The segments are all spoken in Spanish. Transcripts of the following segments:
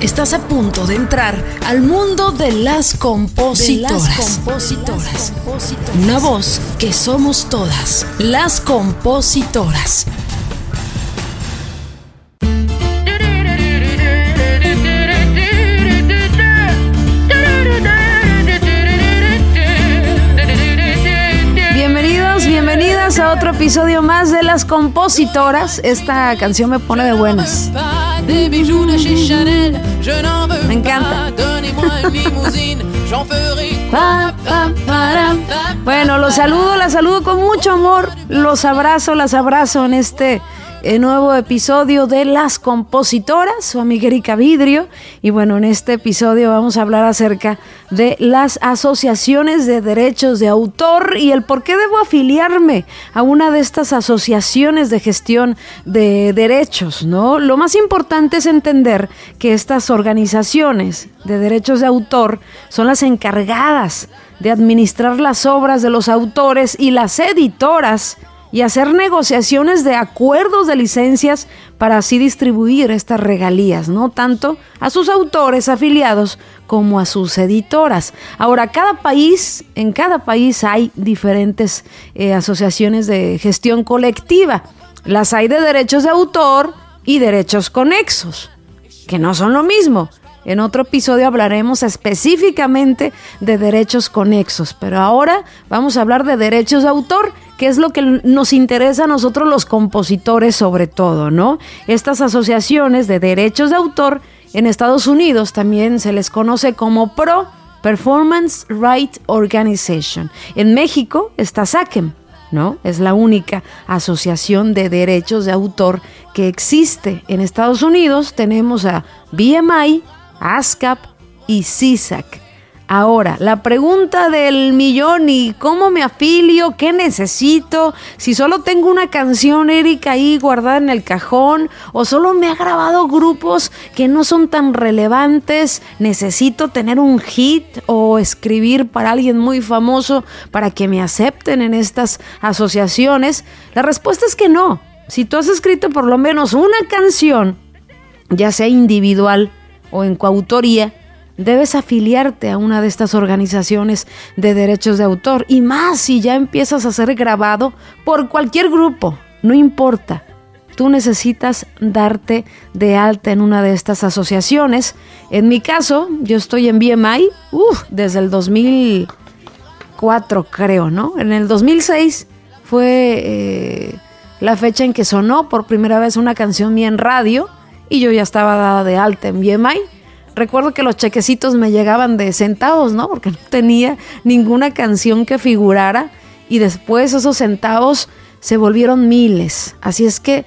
Estás a punto de entrar al mundo de las compositoras. Una voz que somos todas, las compositoras. Bienvenidos, bienvenidas a otro episodio más de las compositoras. Esta canción me pone de buenas. Me encanta. Bueno, los saludo, las saludo con mucho amor. Los abrazo, las abrazo en este el nuevo episodio de Las Compositoras, su amiga Erika Vidrio. Y bueno, en este episodio vamos a hablar acerca de las asociaciones de derechos de autor y el por qué debo afiliarme a una de estas asociaciones de gestión de derechos, ¿no? Lo más importante es entender que estas organizaciones de derechos de autor son las encargadas de administrar las obras de los autores y las editoras y hacer negociaciones de acuerdos de licencias para así distribuir estas regalías, no tanto a sus autores afiliados como a sus editoras. Ahora, cada país, en cada país hay diferentes eh, asociaciones de gestión colectiva. Las hay de derechos de autor y derechos conexos, que no son lo mismo. En otro episodio hablaremos específicamente de derechos conexos, pero ahora vamos a hablar de derechos de autor que es lo que nos interesa a nosotros los compositores sobre todo, ¿no? Estas asociaciones de derechos de autor en Estados Unidos también se les conoce como PRO, Performance Right Organization. En México está SACEM, ¿no? Es la única asociación de derechos de autor que existe. En Estados Unidos tenemos a BMI, ASCAP y CISAC. Ahora, la pregunta del millón y cómo me afilio, qué necesito, si solo tengo una canción Erika ahí guardada en el cajón o solo me ha grabado grupos que no son tan relevantes, necesito tener un hit o escribir para alguien muy famoso para que me acepten en estas asociaciones. La respuesta es que no. Si tú has escrito por lo menos una canción, ya sea individual o en coautoría, debes afiliarte a una de estas organizaciones de derechos de autor y más si ya empiezas a ser grabado por cualquier grupo, no importa. Tú necesitas darte de alta en una de estas asociaciones. En mi caso, yo estoy en BMI desde el 2004, creo, ¿no? En el 2006 fue eh, la fecha en que sonó por primera vez una canción mía en radio y yo ya estaba dada de alta en BMI Recuerdo que los chequecitos me llegaban de centavos, ¿no? Porque no tenía ninguna canción que figurara y después esos centavos se volvieron miles. Así es que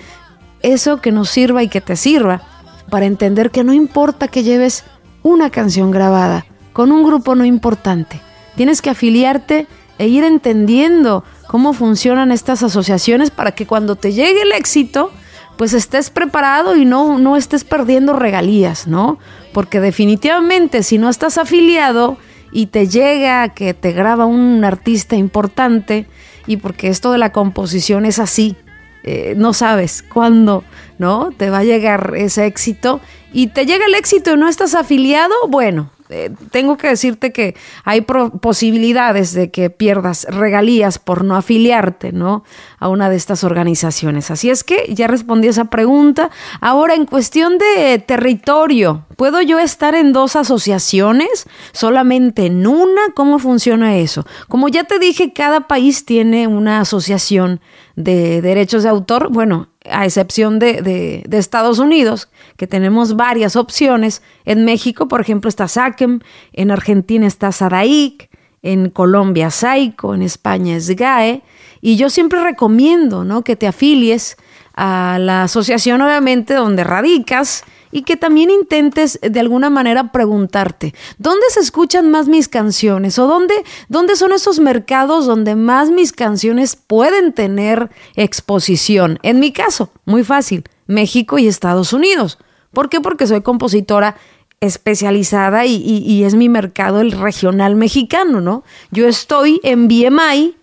eso que nos sirva y que te sirva para entender que no importa que lleves una canción grabada con un grupo no importante. Tienes que afiliarte e ir entendiendo cómo funcionan estas asociaciones para que cuando te llegue el éxito, pues estés preparado y no, no estés perdiendo regalías, ¿no? Porque definitivamente si no estás afiliado y te llega que te graba un artista importante, y porque esto de la composición es así, eh, no sabes cuándo, ¿no? Te va a llegar ese éxito y te llega el éxito y no estás afiliado, bueno, eh, tengo que decirte que hay posibilidades de que pierdas regalías por no afiliarte, ¿no? A una de estas organizaciones. Así es que ya respondí esa pregunta. Ahora, en cuestión de territorio, ¿puedo yo estar en dos asociaciones? ¿Solamente en una? ¿Cómo funciona eso? Como ya te dije, cada país tiene una asociación de derechos de autor. Bueno, a excepción de, Estados Unidos, que tenemos varias opciones. En México, por ejemplo, está SACEM, en Argentina está SADAIC, en Colombia SAICO, en España es GAE, y yo siempre recomiendo ¿no? que te afilies a la asociación, obviamente, donde radicas y que también intentes de alguna manera preguntarte, ¿dónde se escuchan más mis canciones? ¿O dónde, dónde son esos mercados donde más mis canciones pueden tener exposición? En mi caso, muy fácil, México y Estados Unidos. ¿Por qué? Porque soy compositora especializada y, y es mi mercado el regional mexicano, ¿no? Yo estoy en BMI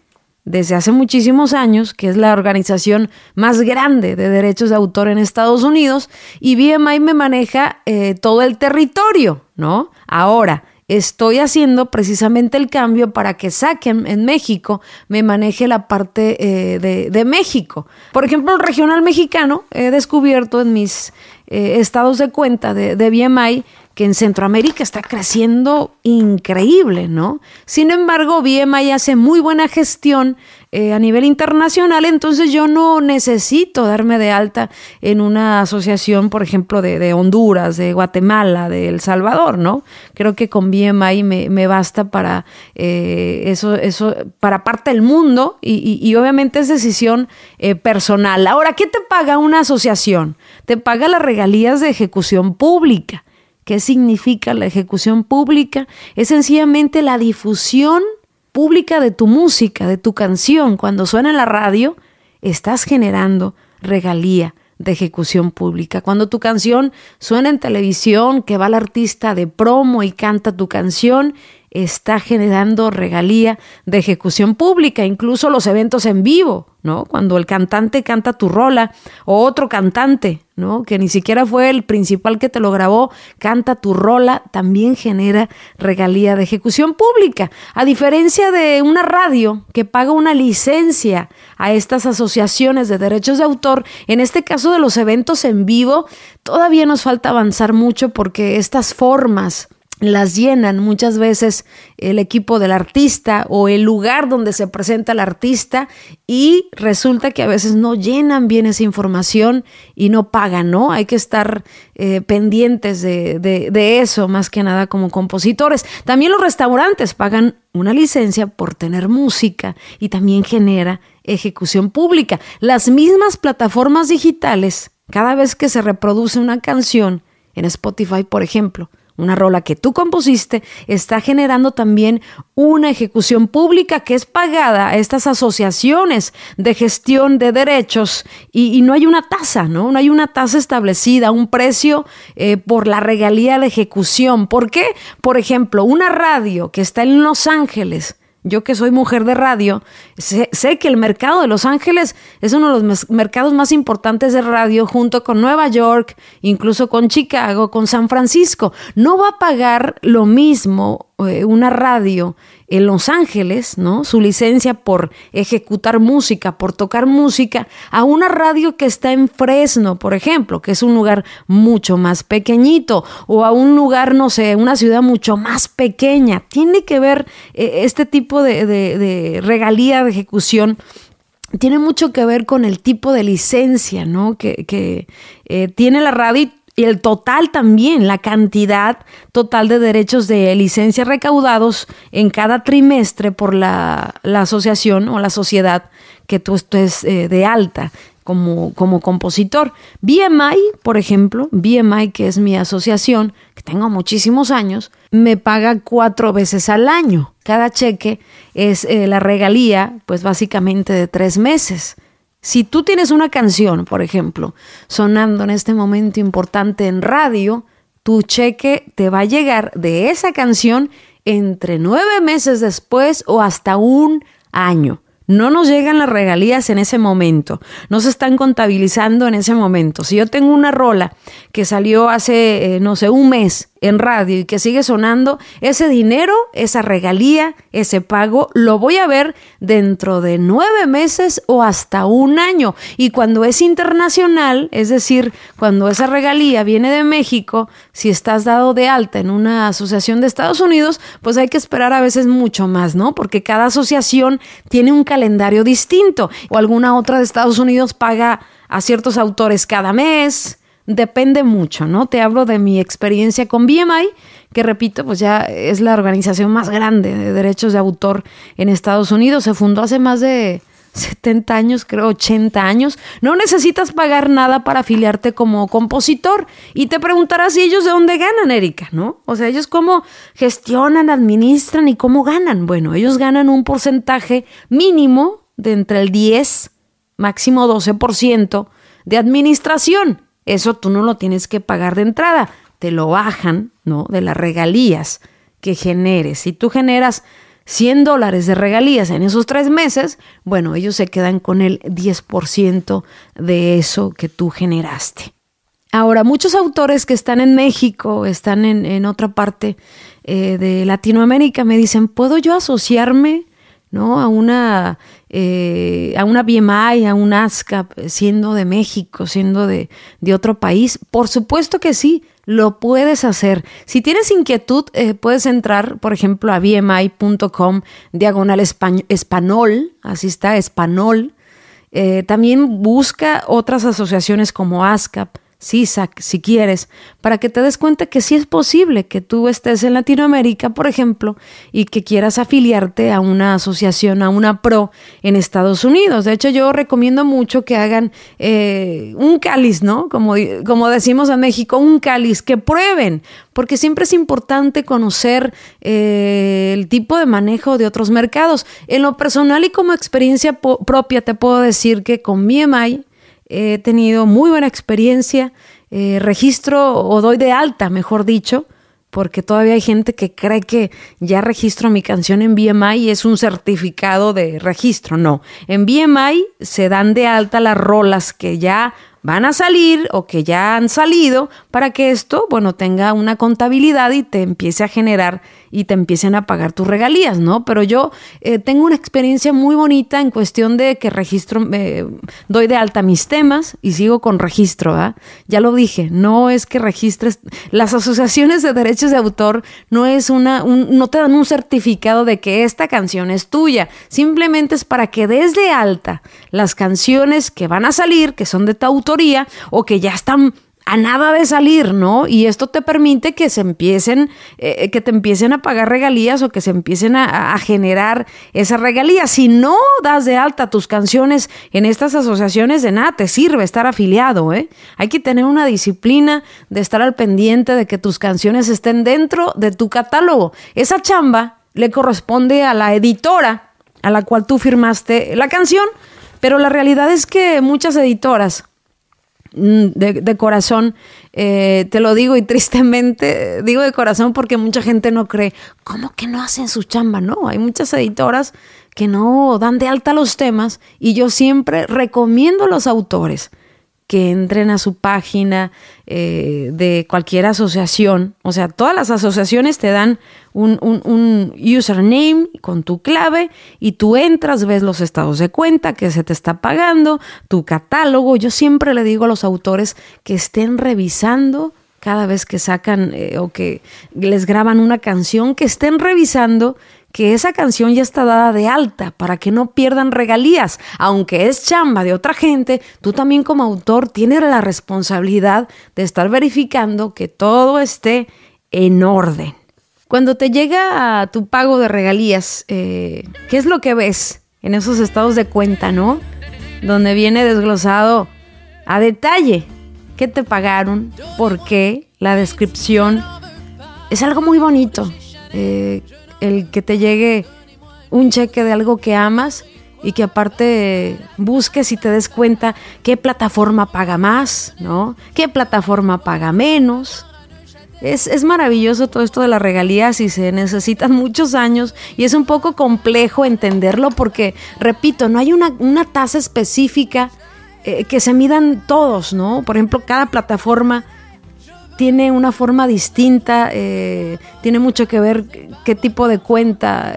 desde hace muchísimos años, que es la organización más grande de derechos de autor en Estados Unidos, y BMI me maneja eh, todo el territorio, ¿no? Ahora, estoy haciendo precisamente el cambio para que saquen en México, me maneje la parte eh, de, México. Por ejemplo, el regional mexicano, he descubierto en mis eh, estados de cuenta de, de BMI que en Centroamérica está creciendo increíble, ¿no? Sin embargo, BMI hace muy buena gestión eh, a nivel internacional, entonces yo no necesito darme de alta en una asociación, por ejemplo, de, Honduras, de Guatemala, de El Salvador, ¿no? Creo que con BMI me, basta para eh, eso, eso, para parte del mundo y, obviamente es decisión eh, personal. Ahora, ¿qué te paga una asociación? Te paga las regalías de ejecución pública. ¿Qué significa la ejecución pública? Es sencillamente la difusión pública de tu música, de tu canción. Cuando suena en la radio, estás generando regalía de ejecución pública. Cuando tu canción suena en televisión, que va el artista de promo y canta tu canción, está generando regalía de ejecución pública, incluso los eventos en vivo, ¿no? Cuando el cantante canta tu rola o otro cantante, ¿no? Que ni siquiera fue el principal que te lo grabó, canta tu rola, también genera regalía de ejecución pública. A diferencia de una radio que paga una licencia a estas asociaciones de derechos de autor, en este caso de los eventos en vivo, todavía nos falta avanzar mucho porque estas formas las llenan muchas veces el equipo del artista o el lugar donde se presenta el artista y resulta que a veces no llenan bien esa información y no pagan, ¿no? Hay que estar eh, pendientes de, de eso más que nada como compositores. También los restaurantes pagan una licencia por tener música y también genera ejecución pública. Las mismas plataformas digitales, cada vez que se reproduce una canción en Spotify, por ejemplo, una rola que tú compusiste, está generando también una ejecución pública que es pagada a estas asociaciones de gestión de derechos y, no hay una tasa, ¿no? No hay una tasa establecida, un precio eh, por la regalía de ejecución. ¿Por qué? Por ejemplo, una radio que está en Los Ángeles, yo que soy mujer de radio, sé, que el mercado de Los Ángeles es uno de los mercados más importantes de radio junto con Nueva York, incluso con Chicago, con San Francisco. No va a pagar lo mismo eh, una radio en Los Ángeles, ¿no? Su licencia por ejecutar música, por tocar música, a una radio que está en Fresno, por ejemplo, que es un lugar mucho más pequeñito, o a un lugar, no sé, una ciudad mucho más pequeña. Tiene que ver eh, este tipo de, regalía de ejecución tiene mucho que ver con el tipo de licencia ¿no? que, eh, tiene la radio el total también, la cantidad total de derechos de licencia recaudados en cada trimestre por la, asociación o la sociedad que tú estés eh, de alta como, como compositor. BMI, por ejemplo, BMI, que es mi asociación, que tengo muchísimos años, me paga cuatro veces al año. Cada cheque es eh, la regalía, pues básicamente de tres meses. Si tú tienes una canción, por ejemplo, sonando en este momento importante en radio, tu cheque te va a llegar de esa canción entre nueve meses después o hasta un año. No nos llegan las regalías en ese momento, no se están contabilizando en ese momento. Si yo tengo una rola que salió hace, eh, no sé, un mes en radio y que sigue sonando, ese dinero, esa regalía, ese pago, lo voy a ver dentro de nueve meses o hasta un año. Y cuando es internacional, es decir, cuando esa regalía viene de México, si estás dado de alta en una asociación de Estados Unidos, pues hay que esperar a veces mucho más, ¿no? Porque cada asociación tiene un calendario distinto o alguna otra de Estados Unidos paga a ciertos autores cada mes, depende mucho, ¿no? Te hablo de mi experiencia con BMI, que repito, pues ya es la organización más grande de derechos de autor en Estados Unidos. Se fundó hace más de 70 años, creo 80 años. No necesitas pagar nada para afiliarte como compositor. Y te preguntarás si ellos de dónde ganan, Erika, ¿no? O sea, ellos cómo gestionan, administran y cómo ganan. Bueno, ellos ganan un porcentaje mínimo de entre el 10, máximo 12% de administración. Eso tú no lo tienes que pagar de entrada, te lo bajan, ¿no? De las regalías que generes. Si tú generas 100 dólares de regalías en esos tres meses, bueno, ellos se quedan con el 10% de eso que tú generaste. Ahora, muchos autores que están en México, están en, otra parte eh, de Latinoamérica, me dicen, ¿puedo yo asociarme ¿no? a, una, eh, a una BMI, a un ASCAP, siendo de México, siendo de, de otro país? Por supuesto que sí, lo puedes hacer. Si tienes inquietud, eh, puedes entrar, por ejemplo, a bmi.com, diagonal español, así está, español. Eh, también busca otras asociaciones como ASCAP, CISAC, si quieres, para que te des cuenta que sí es posible que tú estés en Latinoamérica, por ejemplo, y que quieras afiliarte a una asociación, a una PRO en Estados Unidos. De hecho, yo recomiendo mucho que hagan eh, un cáliz, ¿no? Como, como decimos en México, un cáliz, que prueben, porque siempre es importante conocer eh, el tipo de manejo de otros mercados. En lo personal y como experiencia propia, te puedo decir que con BMI, he tenido muy buena experiencia, eh, registro o doy de alta, mejor dicho, porque todavía hay gente que cree que ya registro mi canción en BMI y es un certificado de registro. No, en BMI se dan de alta las rolas que ya van a salir o que ya han salido para que esto, bueno, tenga una contabilidad y te empiece a generar y te empiecen a pagar tus regalías, ¿no? Pero yo eh, tengo una experiencia muy bonita en cuestión de que registro, eh, doy de alta mis temas y sigo con registro, ¿ah? Ya lo dije, no es que registres, las asociaciones de derechos de autor no es una, no te dan un certificado de que esta canción es tuya, simplemente es para que des de alta las canciones que van a salir, que son de tu o que ya están a nada de salir, ¿no? Y esto te permite que se empiecen, eh, que te empiecen a pagar regalías o que se empiecen a, generar esas regalías. Si no das de alta tus canciones en estas asociaciones, de nada te sirve estar afiliado, ¿eh? Hay que tener una disciplina de estar al pendiente de que tus canciones estén dentro de tu catálogo. Esa chamba le corresponde a la editora a la cual tú firmaste la canción, pero la realidad es que muchas editoras Mm, de, corazón, eh, te lo digo y tristemente digo de corazón porque mucha gente no cree, ¿cómo que no hacen su chamba? No, hay muchas editoras que no dan de alta los temas y yo siempre recomiendo a los autores que entren a su página eh, de cualquier asociación. O sea, todas las asociaciones te dan un, un, username con tu clave y tú entras, ves los estados de cuenta que se te está pagando, tu catálogo. Yo siempre le digo a los autores que estén revisando cada vez que sacan eh, o que les graban una canción, que estén revisando que esa canción ya está dada de alta para que no pierdan regalías. Aunque es chamba de otra gente, tú también como autor tienes la responsabilidad de estar verificando que todo esté en orden. Cuando te llega tu pago de regalías, eh, ¿qué es lo que ves en esos estados de cuenta, no? Donde viene desglosado a detalle qué te pagaron, por qué, la descripción. Es algo muy bonito. Eh, el que te llegue un cheque de algo que amas y que aparte busques y te des cuenta qué plataforma paga más, ¿no? ¿Qué plataforma paga menos? Es, maravilloso todo esto de las regalías y se necesitan muchos años y es un poco complejo entenderlo porque, repito, no hay una, tasa específica eh, que se midan todos, ¿no? Por ejemplo, cada plataforma tiene una forma distinta, eh, tiene mucho que ver qué tipo de cuenta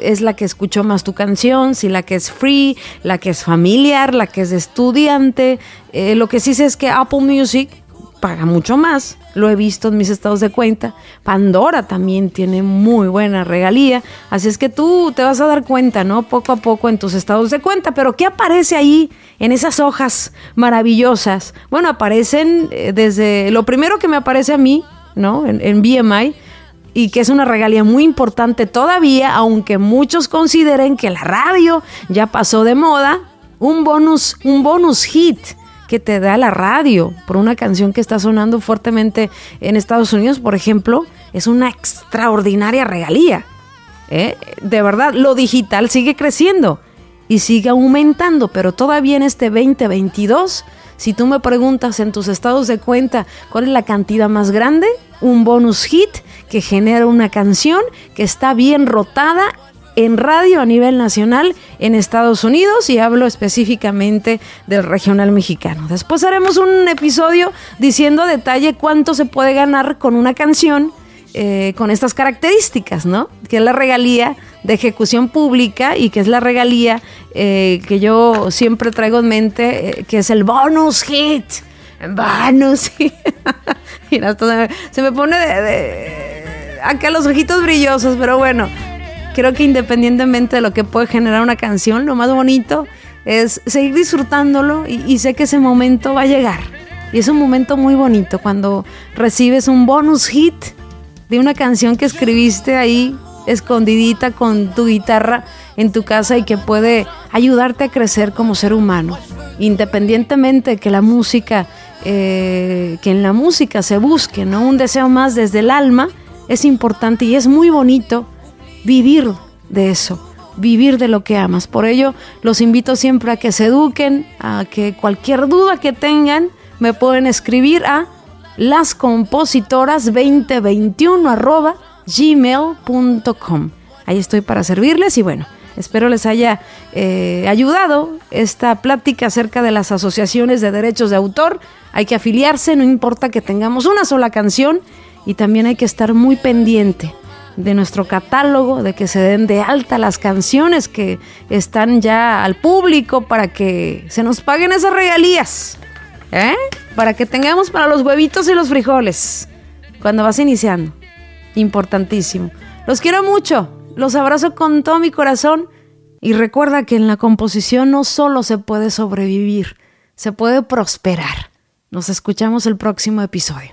es la que escuchó más tu canción, si la que es free, la que es familiar, la que es estudiante. Eh, lo que sí sé es que Apple Music paga mucho más. Lo he visto en mis estados de cuenta. Pandora también tiene muy buena regalía. Así es que tú te vas a dar cuenta, ¿no? Poco a poco en tus estados de cuenta. Pero ¿qué aparece ahí en esas hojas maravillosas? Bueno, aparecen eh, desde lo primero que me aparece a mí, ¿no? En, en BMI y que es una regalía muy importante todavía, aunque muchos consideren que la radio ya pasó de moda, un bonus, un bonus hit que te da la radio por una canción que está sonando fuertemente en Estados Unidos, por ejemplo, es una extraordinaria regalía. ¿eh? De verdad, lo digital sigue creciendo y sigue aumentando, pero todavía en este 2022, si tú me preguntas en tus estados de cuenta cuál es la cantidad más grande, un bonus hit que genera una canción que está bien rotada en radio a nivel nacional en Estados Unidos y hablo específicamente del regional mexicano. Después haremos un episodio diciendo a detalle cuánto se puede ganar con una canción eh, con estas características, ¿no? Que es la regalía de ejecución pública y que es la regalía eh, que yo siempre traigo en mente, eh, que es el bonus hit. Bonus se me, pone de, acá los ojitos brillosos, pero bueno, creo que independientemente de lo que puede generar una canción, lo más bonito es seguir disfrutándolo y, sé que ese momento va a llegar. Y es un momento muy bonito cuando recibes un bonus hit de una canción que escribiste ahí escondidita con tu guitarra en tu casa y que puede ayudarte a crecer como ser humano. Independientemente que la música, eh, que en la música se busque, ¿no? Un deseo más desde el alma, es importante y es muy bonito vivir de eso, vivir de lo que amas. Por ello, los invito siempre a que se eduquen, a que cualquier duda que tengan me pueden escribir a lascompositoras2021 gmail.com. Ahí estoy para servirles y bueno, espero les haya eh, ayudado esta plática acerca de las asociaciones de derechos de autor. Hay que afiliarse, no importa que tengamos una sola canción y también hay que estar muy pendiente de nuestro catálogo, de que se den de alta las canciones que están ya al público para que se nos paguen esas regalías. ¿Eh? Para que tengamos para los huevitos y los frijoles cuando vas iniciando. Importantísimo. Los quiero mucho, los abrazo con todo mi corazón y recuerda que en la composición no solo se puede sobrevivir, se puede prosperar. Nos escuchamos el próximo episodio.